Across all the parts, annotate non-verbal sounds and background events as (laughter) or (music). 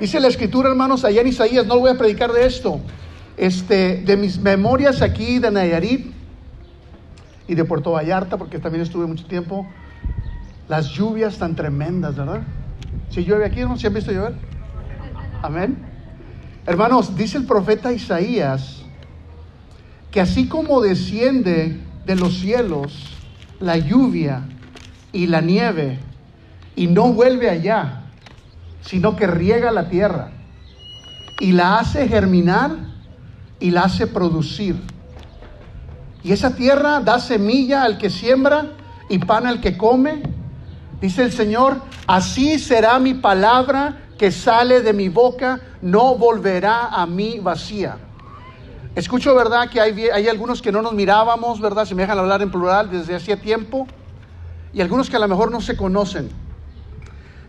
Dice la escritura, hermanos, allá en Isaías, no voy a predicar de esto, este, de mis memorias aquí de Nayarit y de Puerto Vallarta, porque también estuve mucho tiempo, las lluvias tan tremendas, ¿verdad? Si llueve aquí, ¿no? ¿Se han visto llover? Amén. Hermanos, dice el profeta Isaías que así como desciende de los cielos la lluvia y la nieve y no vuelve allá, sino que riega la tierra y la hace germinar y la hace producir. Y esa tierra da semilla al que siembra y pan al que come. Dice el Señor, así será mi palabra que sale de mi boca, no volverá a mí vacía. Escucho, ¿verdad? Que hay, hay algunos que no nos mirábamos, ¿verdad? Se me dejan hablar en plural desde hacía tiempo. Y algunos que a lo mejor no se conocen.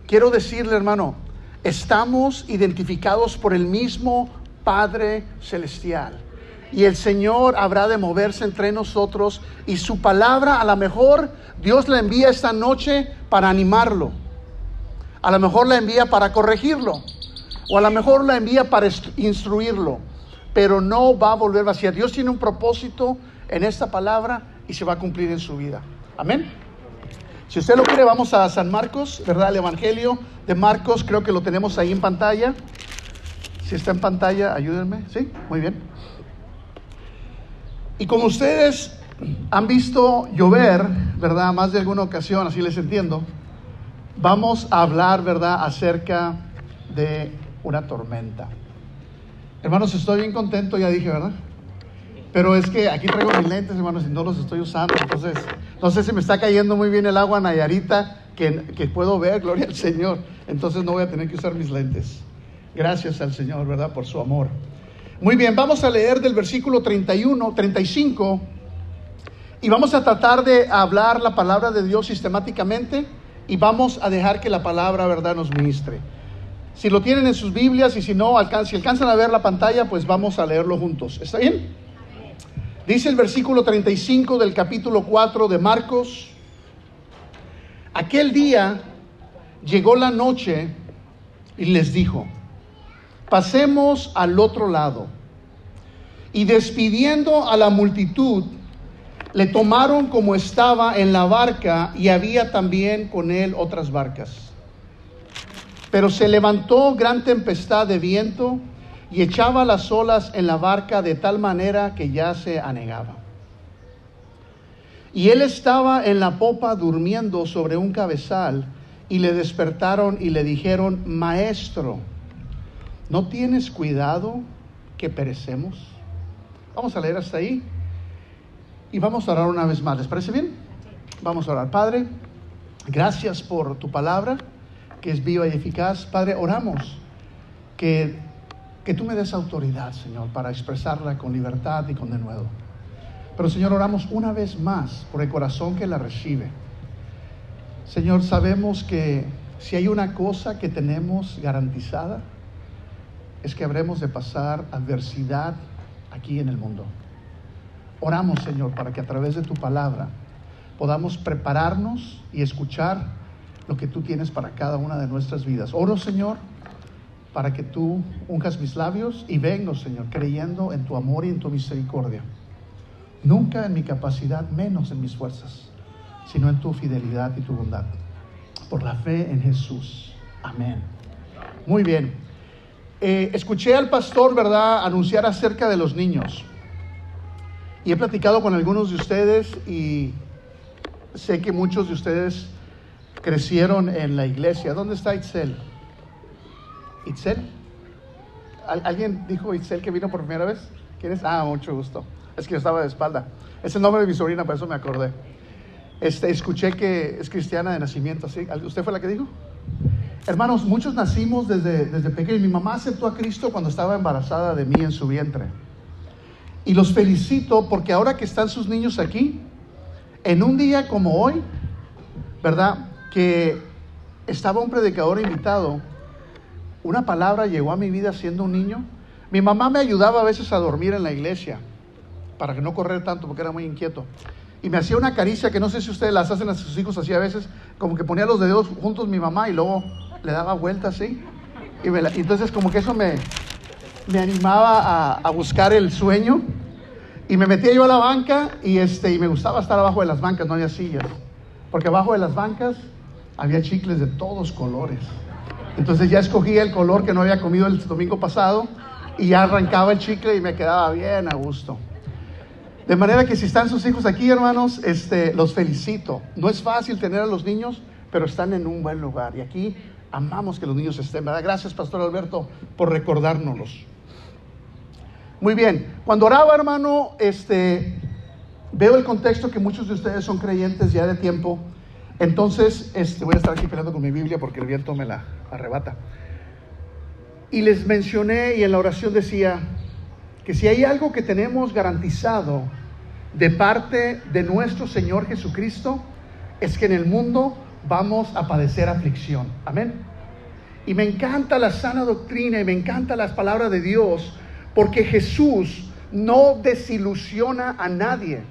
Quiero decirle, hermano, estamos identificados por el mismo Padre Celestial. Y el Señor habrá de moverse entre nosotros y su palabra a lo mejor Dios la envía esta noche para animarlo. A lo mejor la envía para corregirlo. O a lo mejor la envía para instruirlo. Pero no va a volver vacía. Dios tiene un propósito en esta palabra y se va a cumplir en su vida. Amén. Si usted lo quiere, vamos a San Marcos, ¿verdad? El Evangelio de Marcos, creo que lo tenemos ahí en pantalla. Si está en pantalla, ayúdenme. ¿Sí? Muy bien. Y como ustedes han visto llover, ¿verdad? Más de alguna ocasión, así les entiendo, vamos a hablar, ¿verdad? Acerca de una tormenta. Hermanos, estoy bien contento, ya dije, ¿verdad? Pero es que aquí traigo mis lentes, hermanos, y no los estoy usando. Entonces, no sé si me está cayendo muy bien el agua Nayarita, que, que puedo ver, gloria al Señor. Entonces no voy a tener que usar mis lentes. Gracias al Señor, ¿verdad? Por su amor. Muy bien, vamos a leer del versículo 31, 35. Y vamos a tratar de hablar la palabra de Dios sistemáticamente. Y vamos a dejar que la palabra, ¿verdad?, nos ministre. Si lo tienen en sus Biblias y si no, si alcanzan a ver la pantalla, pues vamos a leerlo juntos. ¿Está bien? Dice el versículo 35 del capítulo 4 de Marcos, aquel día llegó la noche y les dijo, pasemos al otro lado. Y despidiendo a la multitud, le tomaron como estaba en la barca y había también con él otras barcas. Pero se levantó gran tempestad de viento y echaba las olas en la barca de tal manera que ya se anegaba. Y él estaba en la popa durmiendo sobre un cabezal y le despertaron y le dijeron, Maestro, ¿no tienes cuidado que perecemos? Vamos a leer hasta ahí y vamos a orar una vez más. ¿Les parece bien? Vamos a orar. Padre, gracias por tu palabra que es viva y eficaz. Padre, oramos que que tú me des autoridad, Señor, para expresarla con libertad y con denuedo. Pero, Señor, oramos una vez más por el corazón que la recibe. Señor, sabemos que si hay una cosa que tenemos garantizada, es que habremos de pasar adversidad aquí en el mundo. Oramos, Señor, para que a través de tu palabra podamos prepararnos y escuchar lo que tú tienes para cada una de nuestras vidas. Oro, Señor, para que tú unjas mis labios y vengo, Señor, creyendo en tu amor y en tu misericordia. Nunca en mi capacidad, menos en mis fuerzas, sino en tu fidelidad y tu bondad. Por la fe en Jesús. Amén. Muy bien. Eh, escuché al pastor, ¿verdad?, anunciar acerca de los niños. Y he platicado con algunos de ustedes y sé que muchos de ustedes crecieron en la iglesia. ¿Dónde está Itzel? Itzel. ¿Alguien dijo Itzel que vino por primera vez? ¿Quién es? Ah, mucho gusto. Es que yo estaba de espalda. Es el nombre de mi sobrina, por eso me acordé. Este, escuché que es cristiana de nacimiento, ¿sí? ¿Usted fue la que dijo? Hermanos, muchos nacimos desde, desde pequeños. Mi mamá aceptó a Cristo cuando estaba embarazada de mí en su vientre. Y los felicito porque ahora que están sus niños aquí, en un día como hoy, ¿verdad? Que estaba un predicador invitado una palabra llegó a mi vida siendo un niño. Mi mamá me ayudaba a veces a dormir en la iglesia para que no correr tanto porque era muy inquieto. Y me hacía una caricia que no sé si ustedes las hacen a sus hijos así a veces, como que ponía los dedos juntos mi mamá y luego le daba vueltas así. Y entonces como que eso me, me animaba a, a buscar el sueño. Y me metía yo a la banca y, este, y me gustaba estar abajo de las bancas, no había sillas. Porque abajo de las bancas había chicles de todos colores. Entonces ya escogía el color que no había comido el domingo pasado y ya arrancaba el chicle y me quedaba bien a gusto. De manera que si están sus hijos aquí, hermanos, este, los felicito. No es fácil tener a los niños, pero están en un buen lugar. Y aquí amamos que los niños estén, ¿verdad? Gracias, Pastor Alberto, por recordárnoslos. Muy bien, cuando oraba, hermano, este, veo el contexto que muchos de ustedes son creyentes ya de tiempo. Entonces, este, voy a estar aquí peleando con mi Biblia porque el viento me la arrebata. Y les mencioné y en la oración decía que si hay algo que tenemos garantizado de parte de nuestro Señor Jesucristo, es que en el mundo vamos a padecer aflicción. Amén. Y me encanta la sana doctrina y me encanta las palabras de Dios porque Jesús no desilusiona a nadie.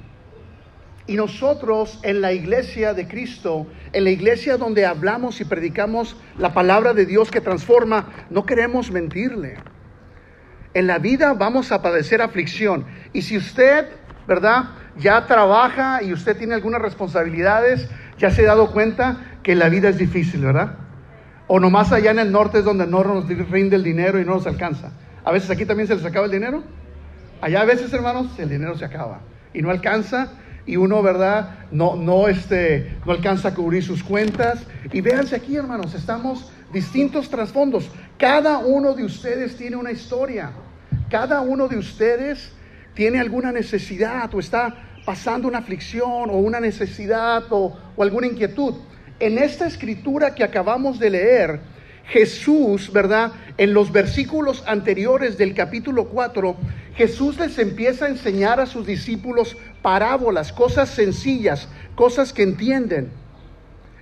Y nosotros en la iglesia de Cristo, en la iglesia donde hablamos y predicamos la palabra de Dios que transforma, no queremos mentirle. En la vida vamos a padecer aflicción. Y si usted, ¿verdad? Ya trabaja y usted tiene algunas responsabilidades, ya se ha dado cuenta que la vida es difícil, ¿verdad? O nomás allá en el norte es donde no nos rinde el dinero y no nos alcanza. A veces aquí también se les acaba el dinero. Allá a veces, hermanos, el dinero se acaba y no alcanza y uno, ¿verdad? No, no, este, no alcanza a cubrir sus cuentas. Y véanse aquí, hermanos, estamos distintos trasfondos. Cada uno de ustedes tiene una historia. Cada uno de ustedes tiene alguna necesidad o está pasando una aflicción o una necesidad o, o alguna inquietud. En esta escritura que acabamos de leer, Jesús, ¿verdad? En los versículos anteriores del capítulo 4, Jesús les empieza a enseñar a sus discípulos parábolas, cosas sencillas, cosas que entienden.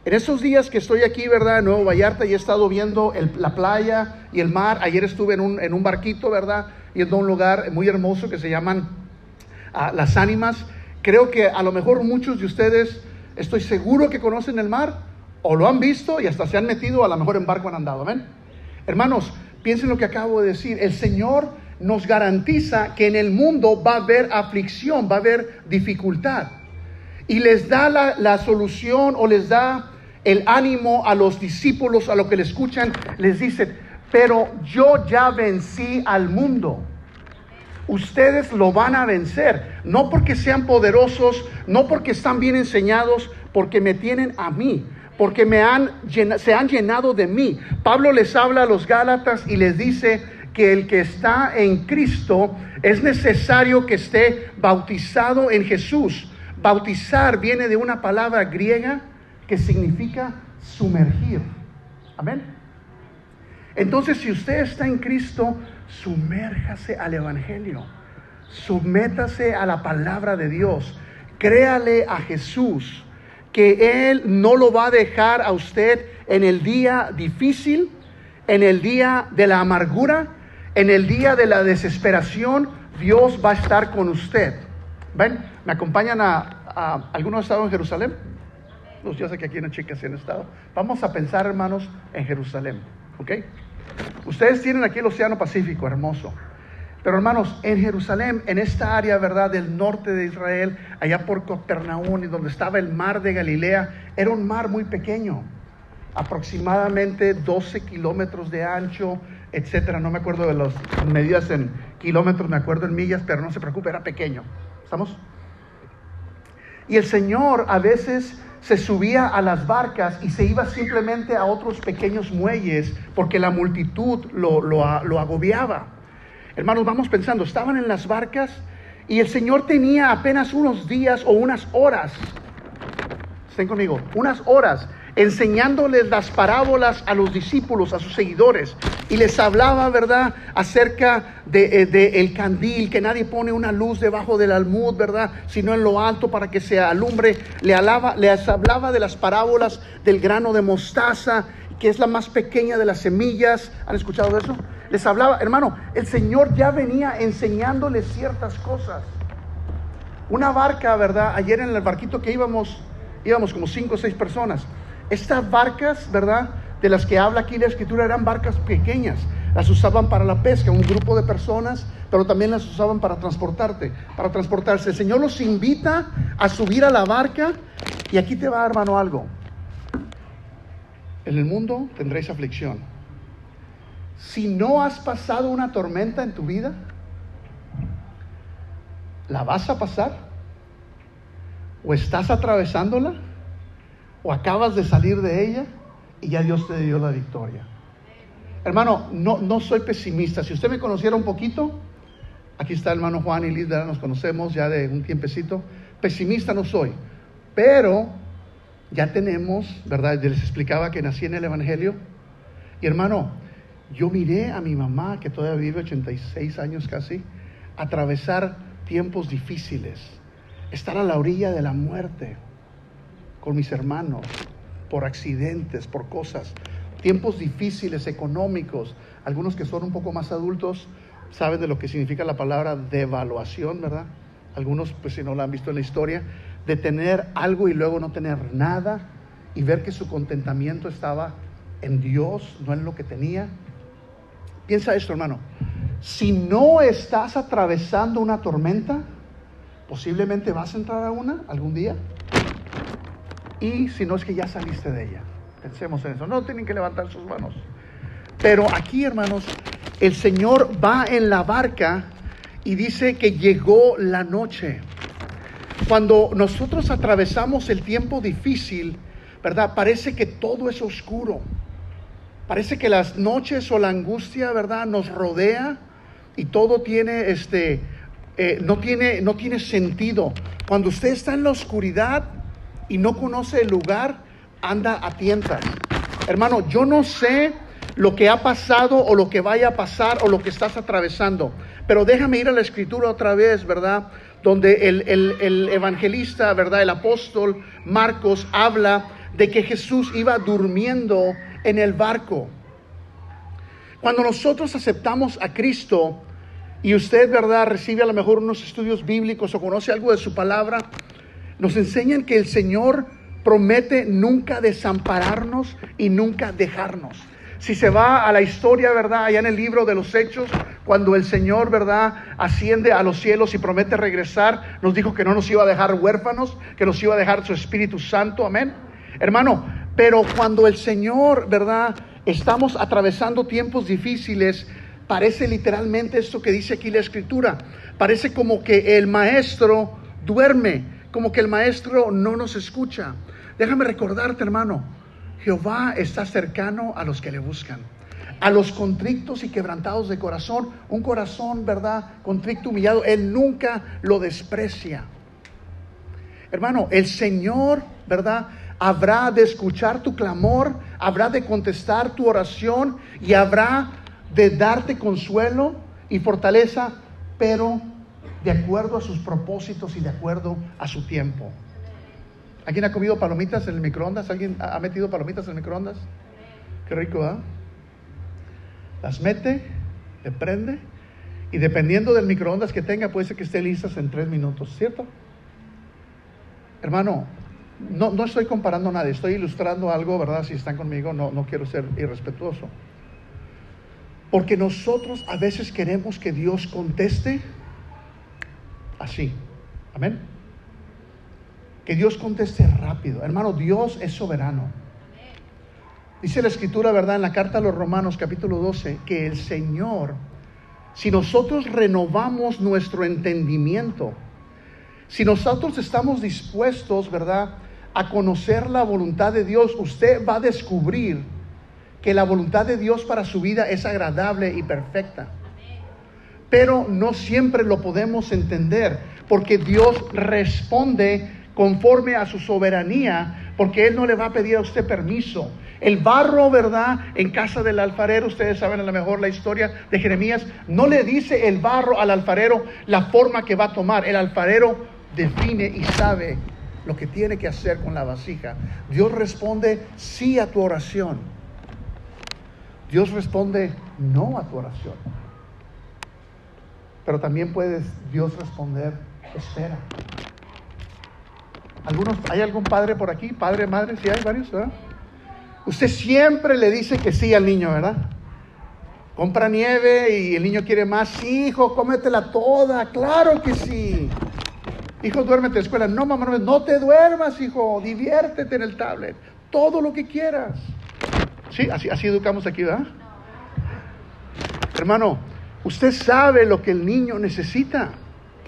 En esos días que estoy aquí, ¿verdad? En Nuevo Vallarta y he estado viendo la playa y el mar. Ayer estuve en un, en un barquito, ¿verdad? Yendo a un lugar muy hermoso que se llaman ah, Las Ánimas. Creo que a lo mejor muchos de ustedes, estoy seguro que conocen el mar o lo han visto y hasta se han metido, a lo mejor en barco han andado. Amén. Hermanos, piensen lo que acabo de decir. El Señor nos garantiza que en el mundo va a haber aflicción, va a haber dificultad. Y les da la, solución o les da el ánimo a los discípulos, a lo que le escuchan, les dice, pero yo ya vencí al mundo. Ustedes lo van a vencer, no porque sean poderosos, no porque están bien enseñados, porque me tienen a mí, porque me han se han llenado de mí. Pablo les habla a los Gálatas y les dice que el que está en Cristo es necesario que esté bautizado en Jesús. Bautizar viene de una palabra griega que significa sumergir. Amén. Entonces, si usted está en Cristo, sumérjase al Evangelio. Sométase a la palabra de Dios. Créale a Jesús que Él no lo va a dejar a usted en el día difícil, en el día de la amargura, en el día de la desesperación. Dios va a estar con usted. ¿Ven? ¿Me acompañan a, a algunos estados en Jerusalén? Pues yo que aquí en chicas sí han estado. Vamos a pensar, hermanos, en Jerusalén. ¿Ok? Ustedes tienen aquí el Océano Pacífico, hermoso. Pero hermanos, en Jerusalén, en esta área, ¿verdad?, del norte de Israel, allá por Capernaum, y donde estaba el mar de Galilea, era un mar muy pequeño, aproximadamente 12 kilómetros de ancho, etcétera. No me acuerdo de las medidas en kilómetros, me acuerdo en millas, pero no se preocupe, era pequeño. ¿Estamos? Y el Señor a veces se subía a las barcas y se iba simplemente a otros pequeños muelles porque la multitud lo, lo agobiaba. Hermanos, vamos pensando, estaban en las barcas y el Señor tenía apenas unos días o unas horas, estén conmigo, unas horas enseñándoles las parábolas a los discípulos, a sus seguidores, y les hablaba, ¿verdad?, acerca de, eh, de el candil, que nadie pone una luz debajo del almud, ¿verdad?, sino en lo alto para que se alumbre. Le hablaba, les hablaba de las parábolas del grano de mostaza, que es la más pequeña de las semillas. ¿Han escuchado de eso? Les hablaba, hermano, el Señor ya venía enseñándoles ciertas cosas. Una barca, ¿verdad? Ayer en el barquito que íbamos, íbamos como cinco o seis personas. Estas barcas, ¿verdad? de las que habla aquí la escritura eran barcas pequeñas. Las usaban para la pesca, un grupo de personas, pero también las usaban para transportarte, para transportarse. El Señor los invita a subir a la barca y aquí te va, hermano, algo. En el mundo tendréis aflicción. Si no has pasado una tormenta en tu vida, ¿la vas a pasar? ¿O estás atravesándola? ¿O acabas de salir de ella y ya Dios te dio la victoria? Hermano, no, no soy pesimista. Si usted me conociera un poquito, aquí está el hermano Juan y Liz, nos conocemos ya de un tiempecito. Pesimista no soy, pero ya tenemos, ¿verdad? les explicaba que nací en el Evangelio. Y hermano, yo miré a mi mamá, que todavía vive 86 años casi, atravesar tiempos difíciles, estar a la orilla de la muerte con mis hermanos, por accidentes, por cosas, tiempos difíciles económicos, algunos que son un poco más adultos saben de lo que significa la palabra devaluación, ¿verdad? Algunos, pues si no lo han visto en la historia, de tener algo y luego no tener nada y ver que su contentamiento estaba en Dios, no en lo que tenía. Piensa esto, hermano. Si no estás atravesando una tormenta, posiblemente vas a entrar a una algún día. Y si no es que ya saliste de ella. Pensemos en eso. No tienen que levantar sus manos. Pero aquí, hermanos, el Señor va en la barca y dice que llegó la noche. Cuando nosotros atravesamos el tiempo difícil, ¿verdad? Parece que todo es oscuro. Parece que las noches o la angustia, ¿verdad? Nos rodea y todo tiene, este, eh, no, tiene, no tiene sentido. Cuando usted está en la oscuridad y no conoce el lugar, anda a tientas. Hermano, yo no sé lo que ha pasado o lo que vaya a pasar o lo que estás atravesando, pero déjame ir a la escritura otra vez, ¿verdad? Donde el, el evangelista, ¿verdad? El apóstol Marcos habla de que Jesús iba durmiendo en el barco. Cuando nosotros aceptamos a Cristo y usted, ¿verdad?, recibe a lo mejor unos estudios bíblicos o conoce algo de su palabra, nos enseñan que el Señor promete nunca desampararnos y nunca dejarnos. Si se va a la historia, ¿verdad? Allá en el libro de los Hechos, cuando el Señor, ¿verdad? Asciende a los cielos y promete regresar, nos dijo que no nos iba a dejar huérfanos, que nos iba a dejar su Espíritu Santo, amén. Hermano, pero cuando el Señor, ¿verdad? Estamos atravesando tiempos difíciles, parece literalmente esto que dice aquí la escritura. Parece como que el maestro duerme, como que el maestro no nos escucha. Déjame recordarte, hermano, Jehová está cercano a los que le buscan. A los contrictos y quebrantados de corazón, un corazón, ¿verdad? Contricto, humillado, Él nunca lo desprecia. Hermano, el Señor, ¿verdad? Habrá de escuchar tu clamor, habrá de contestar tu oración y habrá de darte consuelo y fortaleza, pero de acuerdo a sus propósitos y de acuerdo a su tiempo. ¿Alguien ha comido palomitas en el microondas? ¿Alguien ha metido palomitas en el microondas? Qué rico, ¿ah? Las mete, le prende y dependiendo del microondas que tenga, puede ser que esté listas en tres minutos, ¿cierto? Hermano, no, no estoy comparando nada, estoy ilustrando algo, ¿verdad? Si están conmigo, no, no quiero ser irrespetuoso. Porque nosotros a veces queremos que Dios conteste así. Amén. Que Dios conteste rápido. Hermano, Dios es soberano. Dice la escritura, ¿verdad? En la carta a los Romanos capítulo 12, que el Señor, si nosotros renovamos nuestro entendimiento, si nosotros estamos dispuestos, ¿verdad? A conocer la voluntad de Dios, usted va a descubrir que la voluntad de Dios para su vida es agradable y perfecta. Pero no siempre lo podemos entender, porque Dios responde conforme a su soberanía, porque Él no le va a pedir a usted permiso. El barro, ¿verdad? En casa del alfarero, ustedes saben a lo mejor la historia de Jeremías, no le dice el barro al alfarero la forma que va a tomar. El alfarero define y sabe lo que tiene que hacer con la vasija. Dios responde sí a tu oración. Dios responde no a tu oración. Pero también puede Dios responder, espera. Algunos, ¿Hay algún padre por aquí? ¿Padre, madre? Sí, hay varios, ¿verdad? Usted siempre le dice que sí al niño, ¿verdad? Compra nieve y el niño quiere más. hijo, cómetela toda. Claro que sí. Hijo, duérmete escuela. No, mamá, no, no te duermas, hijo. Diviértete en el tablet. Todo lo que quieras. Sí, así, así educamos aquí, ¿verdad? Hermano, usted sabe lo que el niño necesita.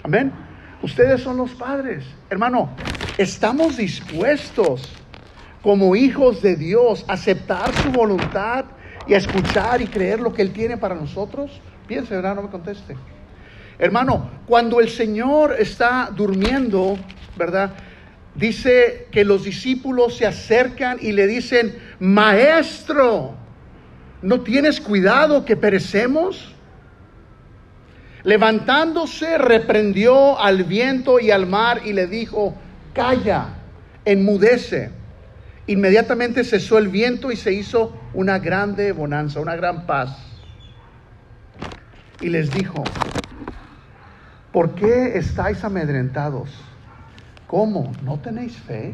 Amén. Ustedes son los padres. Hermano, estamos dispuestos como hijos de Dios, aceptar su voluntad y a escuchar y creer lo que Él tiene para nosotros? Piense, ¿verdad? No me conteste. Hermano, cuando el Señor está durmiendo, ¿verdad? Dice que los discípulos se acercan y le dicen, Maestro, ¿no tienes cuidado que perecemos? Levantándose, reprendió al viento y al mar y le dijo, Calla, enmudece. Inmediatamente cesó el viento y se hizo una grande bonanza, una gran paz. Y les dijo, ¿por qué estáis amedrentados? ¿Cómo? ¿No tenéis fe?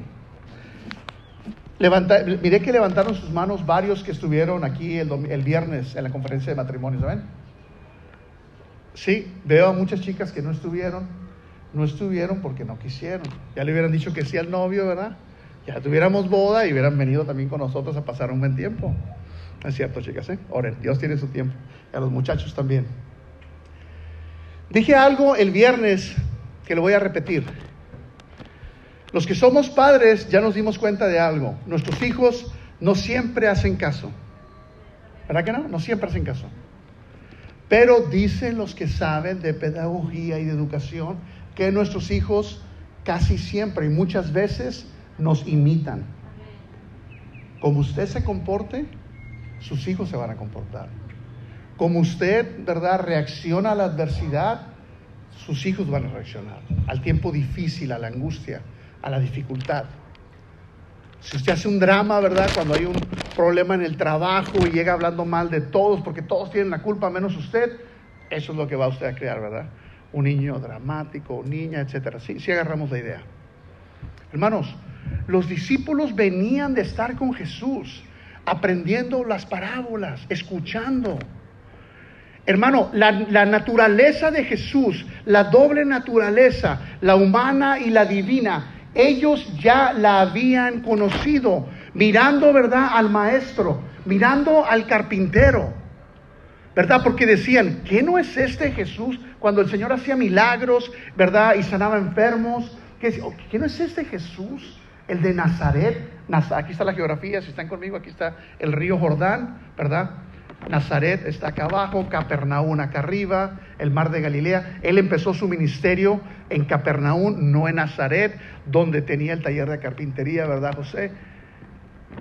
Levanta, miré que levantaron sus manos varios que estuvieron aquí el, el viernes en la conferencia de matrimonios, ¿saben? Sí, veo a muchas chicas que no estuvieron, no estuvieron porque no quisieron. Ya le hubieran dicho que sí al novio, ¿verdad? ya tuviéramos boda y hubieran venido también con nosotros a pasar un buen tiempo. es cierto, chicas, ¿eh? Oren, Dios tiene su tiempo. Y a los muchachos también. Dije algo el viernes que lo voy a repetir. Los que somos padres ya nos dimos cuenta de algo. Nuestros hijos no siempre hacen caso. ¿Verdad que no? No siempre hacen caso. Pero dicen los que saben de pedagogía y de educación que nuestros hijos casi siempre y muchas veces nos imitan. Como usted se comporte, sus hijos se van a comportar. Como usted, ¿verdad?, reacciona a la adversidad, sus hijos van a reaccionar. Al tiempo difícil, a la angustia, a la dificultad. Si usted hace un drama, ¿verdad? Cuando hay un problema en el trabajo y llega hablando mal de todos, porque todos tienen la culpa menos usted, eso es lo que va usted a crear, ¿verdad? Un niño dramático, niña, etcétera. Sí, agarramos la idea. Hermanos, los discípulos venían de estar con Jesús, aprendiendo las parábolas, escuchando. Hermano, la, naturaleza de Jesús, la doble naturaleza, la humana y la divina, ellos ya la habían conocido, mirando, ¿verdad?, al maestro, mirando al carpintero, ¿verdad? Porque decían, ¿qué no es este Jesús cuando el Señor hacía milagros, ¿verdad? Y sanaba enfermos. ¿Qué, ¿qué no es este Jesús? el de Nazaret. Aquí está la geografía, si están conmigo, aquí está el río Jordán, ¿verdad? Nazaret está acá abajo, Capernaum acá arriba, el mar de Galilea. Él empezó su ministerio en Capernaum, no en Nazaret, donde tenía el taller de carpintería, ¿verdad, José?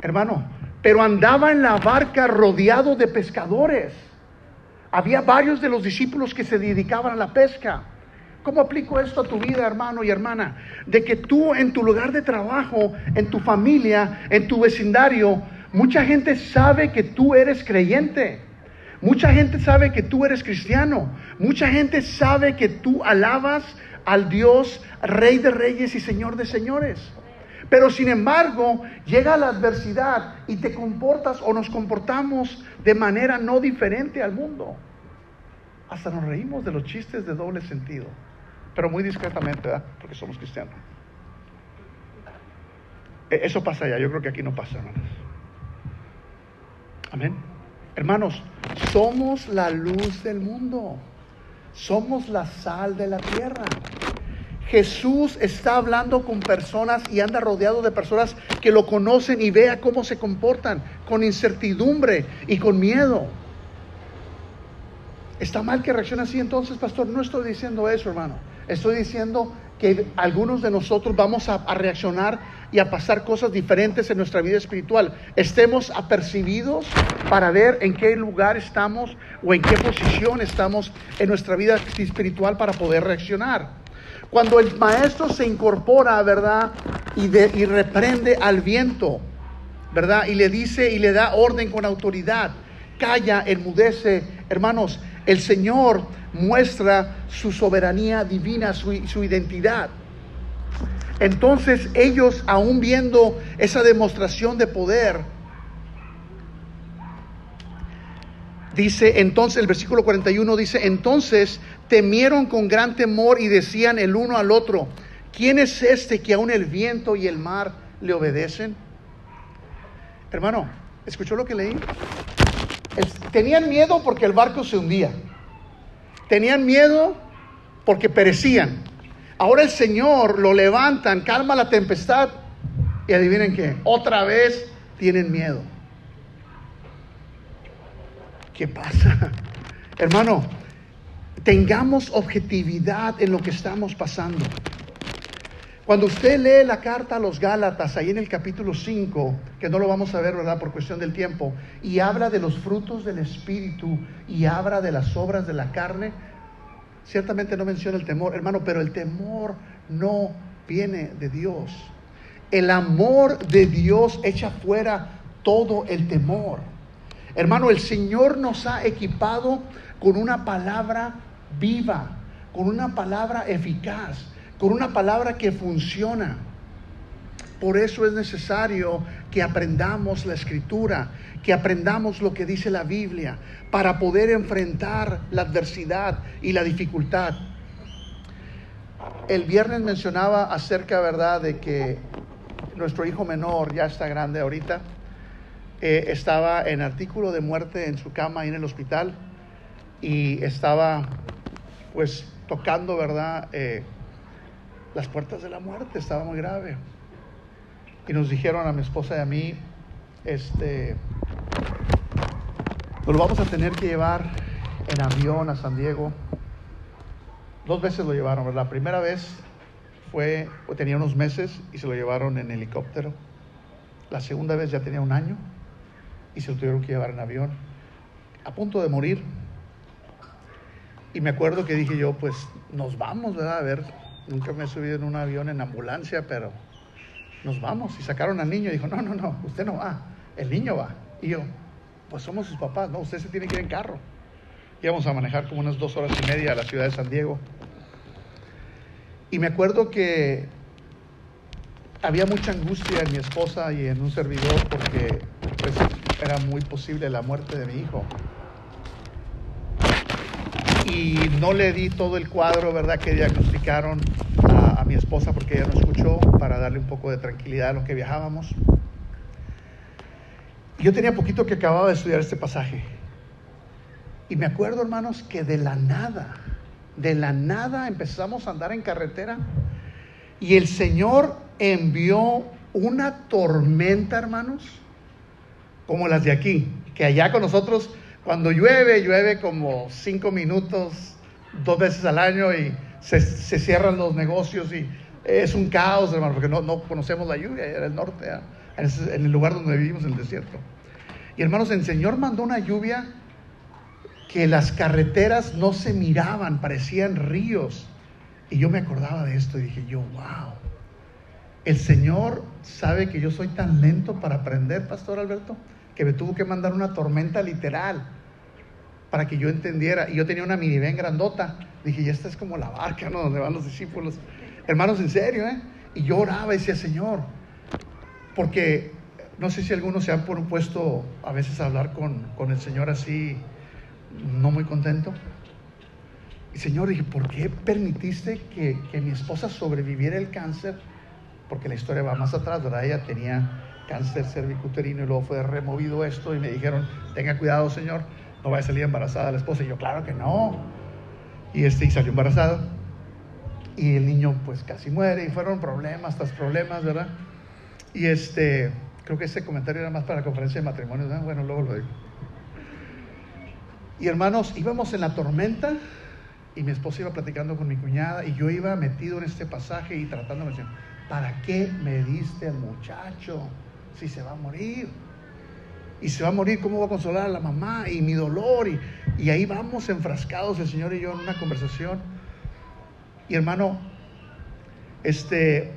Hermano, pero andaba en la barca rodeado de pescadores. Había varios de los discípulos que se dedicaban a la pesca. ¿Cómo aplico esto a tu vida, hermano y hermana? De que tú en tu lugar de trabajo, en tu familia, en tu vecindario, mucha gente sabe que tú eres creyente. Mucha gente sabe que tú eres cristiano. Mucha gente sabe que tú alabas al Dios, Rey de Reyes y Señor de Señores. Pero sin embargo, llega la adversidad y te comportas o nos comportamos de manera no diferente al mundo. Hasta nos reímos de los chistes de doble sentido pero muy discretamente, ¿verdad? Porque somos cristianos. E, eso pasa allá, yo creo que aquí no pasa, hermanos. Amén. Hermanos, somos la luz del mundo. Somos la sal de la tierra. Jesús está hablando con personas y anda rodeado de personas que lo conocen y vea cómo se comportan con incertidumbre y con miedo. ¿Está mal que reaccione así entonces, pastor? No estoy diciendo eso, hermano. Estoy diciendo que algunos de nosotros vamos a, reaccionar y a pasar cosas diferentes en nuestra vida espiritual. Estemos apercibidos para ver en qué lugar estamos o en qué posición estamos en nuestra vida espiritual para poder reaccionar. Cuando el maestro se incorpora, ¿verdad? Y, y reprende al viento, ¿verdad? Y le dice y le da orden con autoridad. Calla, enmudece. Hermanos, el Señor muestra su soberanía divina, su, identidad. Entonces ellos, aún viendo esa demostración de poder, Dice entonces, el versículo 41 dice, entonces temieron con gran temor y decían el uno al otro, ¿quién es este que aún el viento y el mar le obedecen? Hermano, ¿escuchó lo que leí? tenían miedo porque el barco se hundía. Tenían miedo porque perecían. Ahora el Señor lo levantan, calma la tempestad y adivinen qué, otra vez tienen miedo. ¿Qué pasa? (laughs) Hermano, tengamos objetividad en lo que estamos pasando. Cuando usted lee la carta a los Gálatas, ahí en el capítulo 5, que no lo vamos a ver, ¿verdad? Por cuestión del tiempo, y habla de los frutos del Espíritu y habla de las obras de la carne, ciertamente no menciona el temor, hermano, pero el temor no viene de Dios. El amor de Dios echa fuera todo el temor. Hermano, el Señor nos ha equipado con una palabra viva, con una palabra eficaz, con una palabra que funciona. Por eso es necesario que aprendamos la escritura, que aprendamos lo que dice la Biblia, para poder enfrentar la adversidad y la dificultad. El viernes mencionaba acerca, ¿verdad?, de que nuestro hijo menor ya está grande ahorita eh, estaba en artículo de muerte en su cama ahí en el hospital y estaba pues tocando, ¿verdad? Eh, las puertas de la muerte, estaba muy grave. Y nos dijeron a mi esposa y a mí, este, lo vamos a tener que llevar en avión a San Diego. Dos veces lo llevaron, ¿verdad? La primera vez fue, tenía unos meses y se lo llevaron en helicóptero. La segunda vez ya tenía un año y se lo tuvieron que llevar en avión, a punto de morir. Y me acuerdo que dije yo, pues nos vamos, ¿verdad? A ver, nunca me he subido en un avión en ambulancia, pero nos vamos. Y sacaron al niño y dijo, no, no, no, usted no va, el niño va. Y yo, pues somos sus papás, no, usted se tiene que ir en carro. Íbamos a manejar como unas dos horas y media a la ciudad de San Diego. Y me acuerdo que había mucha angustia en mi esposa y en un servidor porque pues, era muy posible la muerte de mi hijo. Y no le di todo el cuadro, ¿verdad?, que diagnosticaron a, mi esposa porque ella no escuchó para darle un poco de tranquilidad a lo que viajábamos. Yo tenía poquito que acababa de estudiar este pasaje. Y me acuerdo, hermanos, que de la nada, de la nada empezamos a andar en carretera y el Señor envió una tormenta, hermanos, como las de aquí, que allá con nosotros, cuando llueve, llueve como cinco minutos, dos veces al año y se, cierran los negocios y es un caos, hermano, porque no, no conocemos la lluvia, era el norte, en el lugar donde vivimos, en el desierto. Y hermanos, el Señor mandó una lluvia que las carreteras no se miraban, parecían ríos. Y yo me acordaba de esto y dije yo, wow, el Señor sabe que yo soy tan lento para aprender, Pastor Alberto, que me tuvo que mandar una tormenta literal para que yo entendiera. Y yo tenía una minivan grandota. Dije, y esta es como la barca, ¿no? Donde van los discípulos. Hermanos, en serio, ¿eh? Y yo oraba y decía, Señor, porque no sé si algunos se han puesto a veces hablar con, con el Señor así, no muy contento. Y Señor, dije, ¿por qué permitiste que, que mi esposa sobreviviera el cáncer? porque la historia va más atrás, ¿verdad? Ella tenía cáncer cervicuterino y luego fue removido esto y me dijeron, tenga cuidado, señor, no vaya a salir embarazada la esposa. Y yo, claro que no. Y este, salió embarazada. Y el niño pues casi muere y fueron problemas tras problemas, ¿verdad? Y este, creo que ese comentario era más para la conferencia de matrimonios, ¿verdad? Bueno, luego lo digo. Y hermanos, íbamos en la tormenta y mi esposa iba platicando con mi cuñada y yo iba metido en este pasaje y tratando de decir, ¿para qué me diste al muchacho si se va a morir? Y se va a morir, ¿cómo voy a consolar a la mamá? Y mi dolor. Y, ahí vamos enfrascados el Señor y yo en una conversación. Y hermano, este,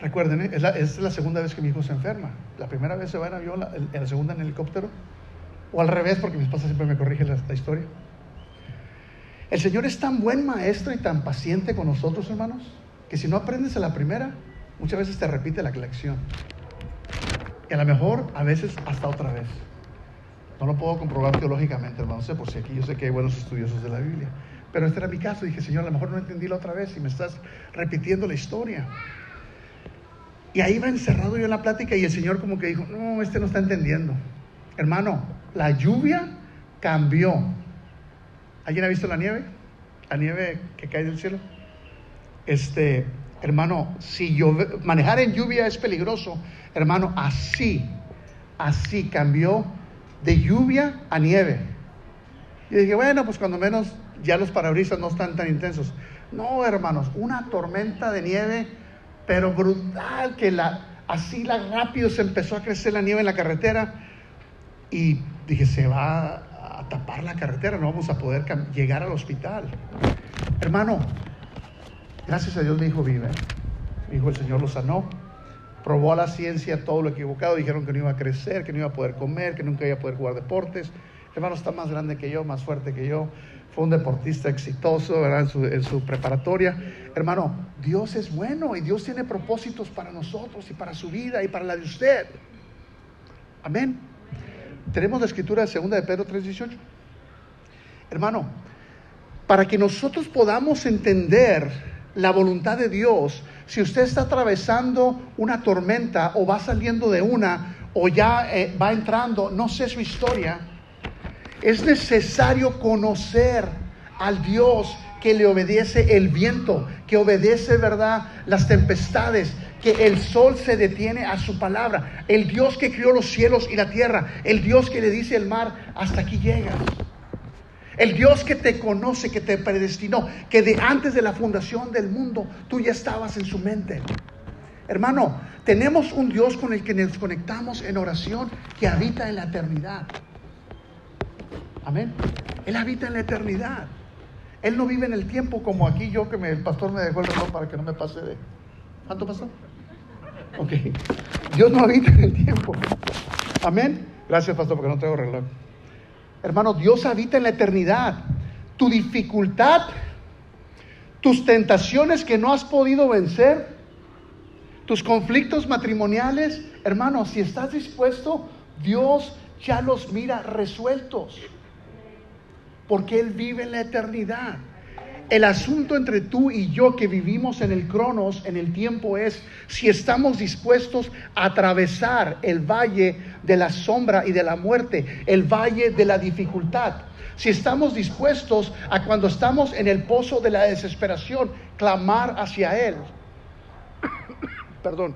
recuerden, ¿eh? es la, es la segunda vez que mi hijo se enferma. La primera vez se va en avión, la, en la segunda en helicóptero. O al revés, porque mi esposa siempre me corrige la historia. El Señor es tan buen maestro y tan paciente con nosotros, hermanos, que si no aprendes a la primera, muchas veces te repite la lección. Y a lo mejor a veces hasta otra vez. No lo puedo comprobar teológicamente, hermano, sé por si aquí yo sé que hay buenos estudiosos de la Biblia. Pero este era mi caso. Dije, Señor, a lo mejor no entendí la otra vez y me estás repitiendo la historia. Y ahí va encerrado yo en la plática y el Señor como que dijo, no, este no está entendiendo. Hermano, la lluvia cambió. ¿Alguien ha visto la nieve? La nieve que cae del cielo. Este, hermano, si manejar en lluvia es peligroso, hermano, así, así cambió de lluvia a nieve. Y dije, bueno, pues cuando menos ya los parabrisas no están tan intensos. No, hermanos, una tormenta de nieve, pero brutal, que la, así la rápido se empezó a crecer la nieve en la carretera. Y dije, se va a tapar la carretera, no vamos a poder llegar al hospital. Hermano, gracias a Dios mi hijo vive. Mi hijo el Señor lo sanó. Probó a la ciencia todo lo equivocado. Dijeron que no iba a crecer, que no iba a poder comer, que nunca iba a poder jugar deportes. Hermano, está más grande que yo, más fuerte que yo. Fue un deportista exitoso. En, su, preparatoria. Hermano, Dios es bueno y Dios tiene propósitos para nosotros y para su vida y para la de usted. Amén. Tenemos la escritura de 2 de Pedro 3:18. Hermano, para que nosotros podamos entender la voluntad de Dios, si usted está atravesando una tormenta o va saliendo de una o ya eh, va entrando, no sé su historia, es necesario conocer al Dios que le obedece el viento, que obedece, ¿verdad?, las tempestades, que el sol se detiene a su palabra, el Dios que crió los cielos y la tierra, el Dios que le dice al mar, hasta aquí llegas. El Dios que te conoce, que te predestinó, que de antes de la fundación del mundo tú ya estabas en su mente. Hermano, tenemos un Dios con el que nos conectamos en oración que habita en la eternidad. Amén. Él habita en la eternidad. Él no vive en el tiempo como aquí yo que el pastor me dejó el reloj para que no me pase de... ¿Cuánto pasó? Ok. Dios no habita en el tiempo. Amén. Gracias, pastor, porque no traigo reloj. Hermano, Dios habita en la eternidad. Tu dificultad, tus tentaciones que no has podido vencer, tus conflictos matrimoniales, hermano, si estás dispuesto, Dios ya los mira resueltos. Porque Él vive en la eternidad. El asunto entre tú y yo que vivimos en el cronos, en el tiempo, es si estamos dispuestos a atravesar el valle de la sombra y de la muerte, el valle de la dificultad. Si estamos dispuestos a cuando estamos en el pozo de la desesperación, clamar hacia Él. (coughs) Perdón.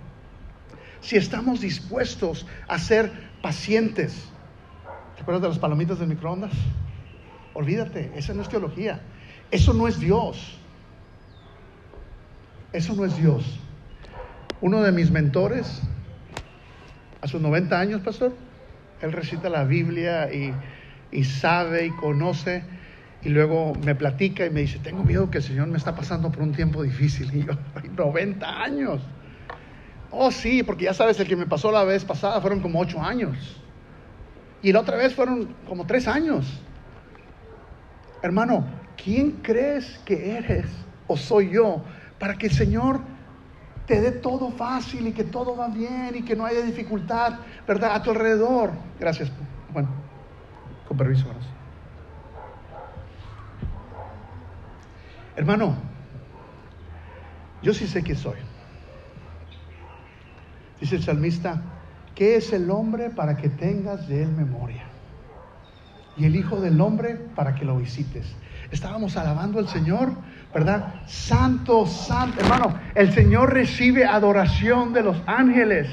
Si estamos dispuestos a ser pacientes. ¿Te acuerdas de las palomitas del microondas? Olvídate, esa no es teología. Eso no es Dios. Eso no es Dios. Uno de mis mentores, a sus 90 años, pastor, él recita la Biblia y, sabe y conoce. Y luego me platica y me dice, tengo miedo que el Señor me está pasando por un tiempo difícil. (laughs) Y yo, 90 años. Oh, sí, porque ya sabes, el que me pasó la vez pasada fueron como 8 años. Y la otra vez fueron como 3 años. Hermano, ¿quién crees que eres o soy yo para que el Señor te dé todo fácil y que todo va bien y que no haya dificultad, ¿verdad? A tu alrededor. Gracias. Bueno, con permiso. Hermano, yo sí sé quién soy. Dice el salmista, ¿qué es el hombre para que tengas de él memoria? Y el Hijo del Hombre para que lo visites estábamos alabando al Señor, ¿verdad? Santo, santo, hermano, el Señor recibe adoración de los ángeles.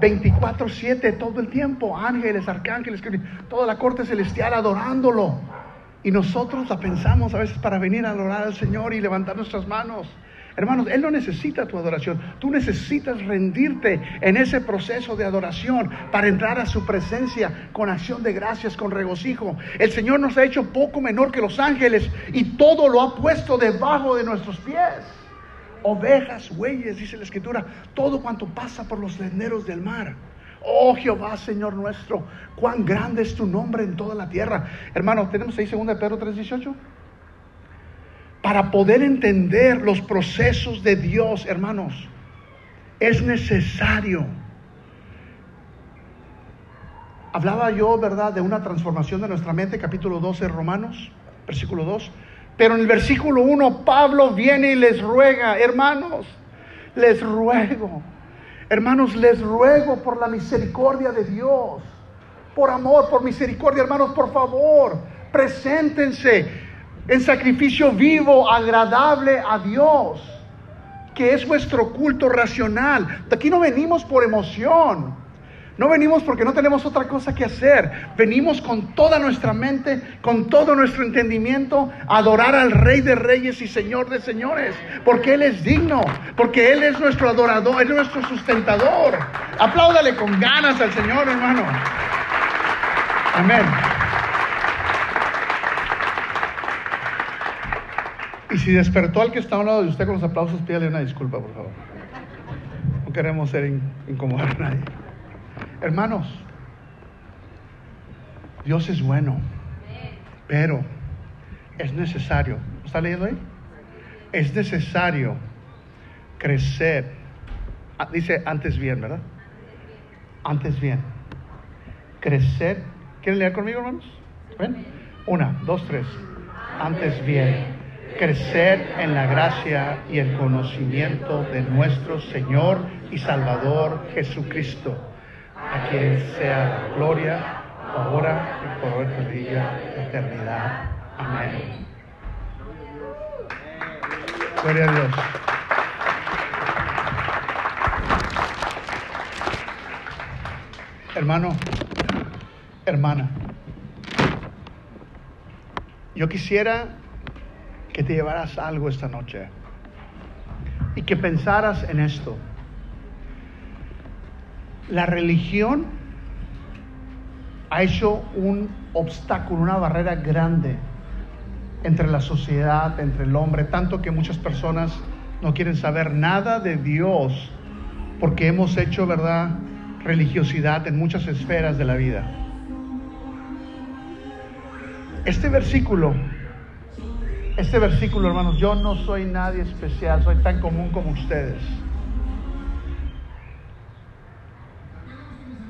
24/7 todo el tiempo, ángeles, arcángeles, toda la corte celestial adorándolo. Y nosotros la pensamos a veces para venir a adorar al Señor y levantar nuestras manos. Hermanos, Él no necesita tu adoración. Tú necesitas rendirte en ese proceso de adoración para entrar a su presencia con acción de gracias, con regocijo. El Señor nos ha hecho poco menor que los ángeles y todo lo ha puesto debajo de nuestros pies. Ovejas, bueyes, dice la Escritura, todo cuanto pasa por los senderos del mar. Oh Jehová, Señor nuestro, cuán grande es tu nombre en toda la tierra. Hermanos, tenemos ahí 2 Pedro 3:18 para poder entender los procesos de Dios, hermanos, es necesario Hablaba yo, ¿verdad?, de una transformación de nuestra mente, capítulo 12 de Romanos, versículo 2. Pero en el versículo 1 Pablo viene y les ruega, hermanos, les ruego, hermanos, les ruego por la misericordia de Dios, por amor, por misericordia, hermanos, por favor, preséntense en sacrificio vivo, agradable a Dios, que es vuestro culto racional. Aquí no venimos por emoción. No venimos porque no tenemos otra cosa que hacer. Venimos con toda nuestra mente, con todo nuestro entendimiento, a adorar al Rey de Reyes y Señor de Señores. Porque Él es digno, porque Él es nuestro adorador, es nuestro sustentador. Apláudale con ganas al Señor, hermano. Amén. Y si despertó al que está a un lado de usted con los aplausos, pídale una disculpa, por favor. No queremos ser incomodar a nadie. Hermanos, Dios es bueno, pero es necesario. ¿Está leyendo ahí? Es necesario crecer. Ah, dice antes bien, ¿verdad? Antes bien. Crecer. ¿Quieren leer conmigo, hermanos? ¿Ven? Una, dos, tres. Antes bien crecer en la gracia y el conocimiento de nuestro Señor y Salvador Jesucristo, a quien sea la gloria, ahora y por el día eternidad. Amén. Gloria a Dios. Hermano, hermana, yo quisiera que te llevaras algo esta noche y que pensaras en esto. La religión ha hecho un obstáculo, una barrera grande entre la sociedad, entre el hombre, tanto que muchas personas no quieren saber nada de Dios porque hemos hecho, ¿verdad?, religiosidad en muchas esferas de la vida. Este versículo este versículo, hermanos, yo no soy nadie especial, soy tan común como ustedes.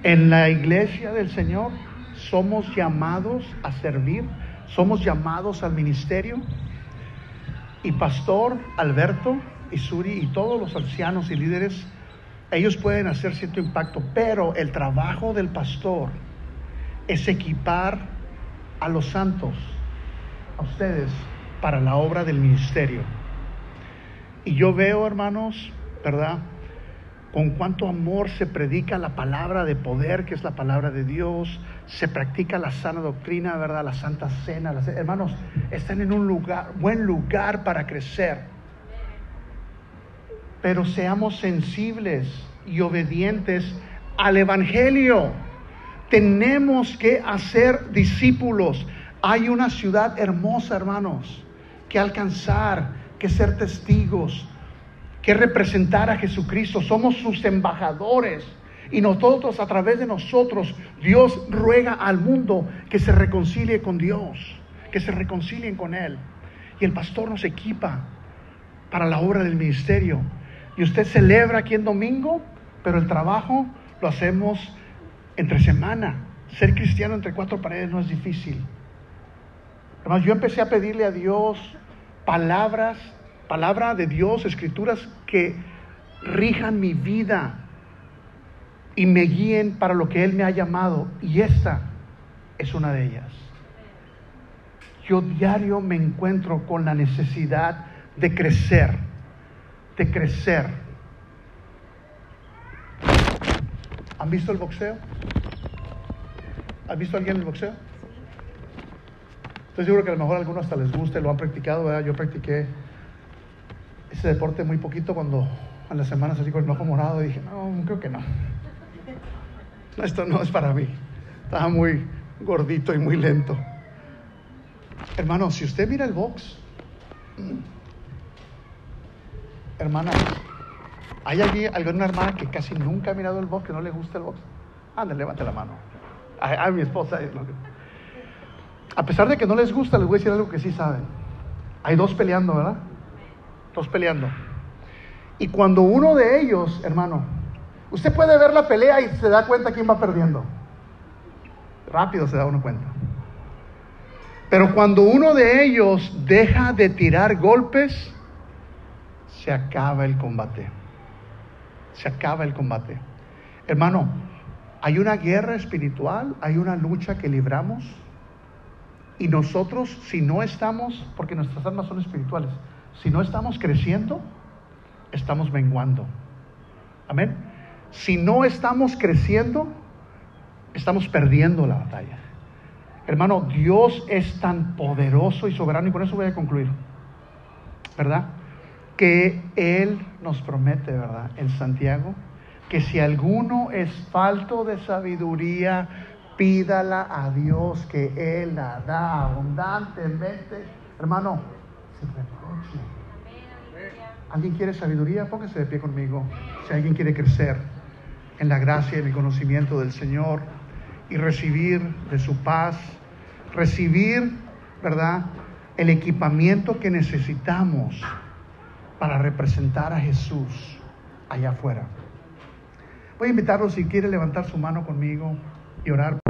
En la iglesia del Señor somos llamados a servir, somos llamados al ministerio. Y Pastor Alberto y Suri y todos los ancianos y líderes, ellos pueden hacer cierto impacto, pero el trabajo del pastor es equipar a los santos, a ustedes, para la obra del ministerio. Y yo veo, hermanos, ¿verdad? Con cuánto amor se predica la palabra de poder, que es la palabra de Dios, se practica la sana doctrina, ¿verdad? La santa cena. hermanos, están en un lugar, buen lugar para crecer. Pero seamos sensibles y obedientes al Evangelio. Tenemos que hacer discípulos. Hay una ciudad hermosa, hermanos que alcanzar, que ser testigos, que representar a Jesucristo. Somos sus embajadores. Y nosotros, a través de nosotros, Dios ruega al mundo que se reconcilie con Dios, que se reconcilien con Él. Y el pastor nos equipa para la obra del ministerio. Y usted celebra aquí en domingo, pero el trabajo lo hacemos entre semana. Ser cristiano entre cuatro paredes no es difícil. Además, yo empecé a pedirle a Dios palabras, palabra de Dios, escrituras que rijan mi vida y me guíen para lo que Él me ha llamado. Y esta es una de ellas. Yo diario me encuentro con la necesidad de crecer, de crecer. ¿Han visto el boxeo? ¿Han visto alguien el boxeo? Estoy seguro que a lo mejor a algunos hasta les guste, lo han practicado, ¿verdad? Yo practiqué ese deporte muy poquito cuando en las semanas así con el ojo morado y dije, no, creo que no. Esto no es para mí. Estaba muy gordito y muy lento. Hermano, si usted mira el box, hermana, ¿hay alguna hermana que casi nunca ha mirado el box, que no le gusta el box? Ande, levante la mano. A, a mi esposa. A pesar de que no les gusta, les voy a decir algo que sí saben. Hay dos peleando, ¿verdad? Dos peleando. Y cuando uno de ellos, hermano, usted puede ver la pelea y se da cuenta quién va perdiendo. Rápido se da uno cuenta. Pero cuando uno de ellos deja de tirar golpes, se acaba el combate. Se acaba el combate. Hermano, hay una guerra espiritual, hay una lucha que libramos. Y nosotros, si no estamos, porque nuestras armas son espirituales, si no estamos creciendo, estamos menguando. Amén. Si no estamos creciendo, estamos perdiendo la batalla. Hermano, Dios es tan poderoso y soberano, y con eso voy a concluir, ¿verdad? Que Él nos promete, ¿verdad? En Santiago, que si alguno es falto de sabiduría, pídala a Dios, que Él la da abundantemente. Hermano, sin reproche. ¿Alguien quiere sabiduría? Póngase de pie conmigo. Si alguien quiere crecer en la gracia y en el conocimiento del Señor y recibir de su paz, recibir, ¿verdad? El equipamiento que necesitamos para representar a Jesús allá afuera. Voy a invitarlo si quiere levantar su mano conmigo y orar.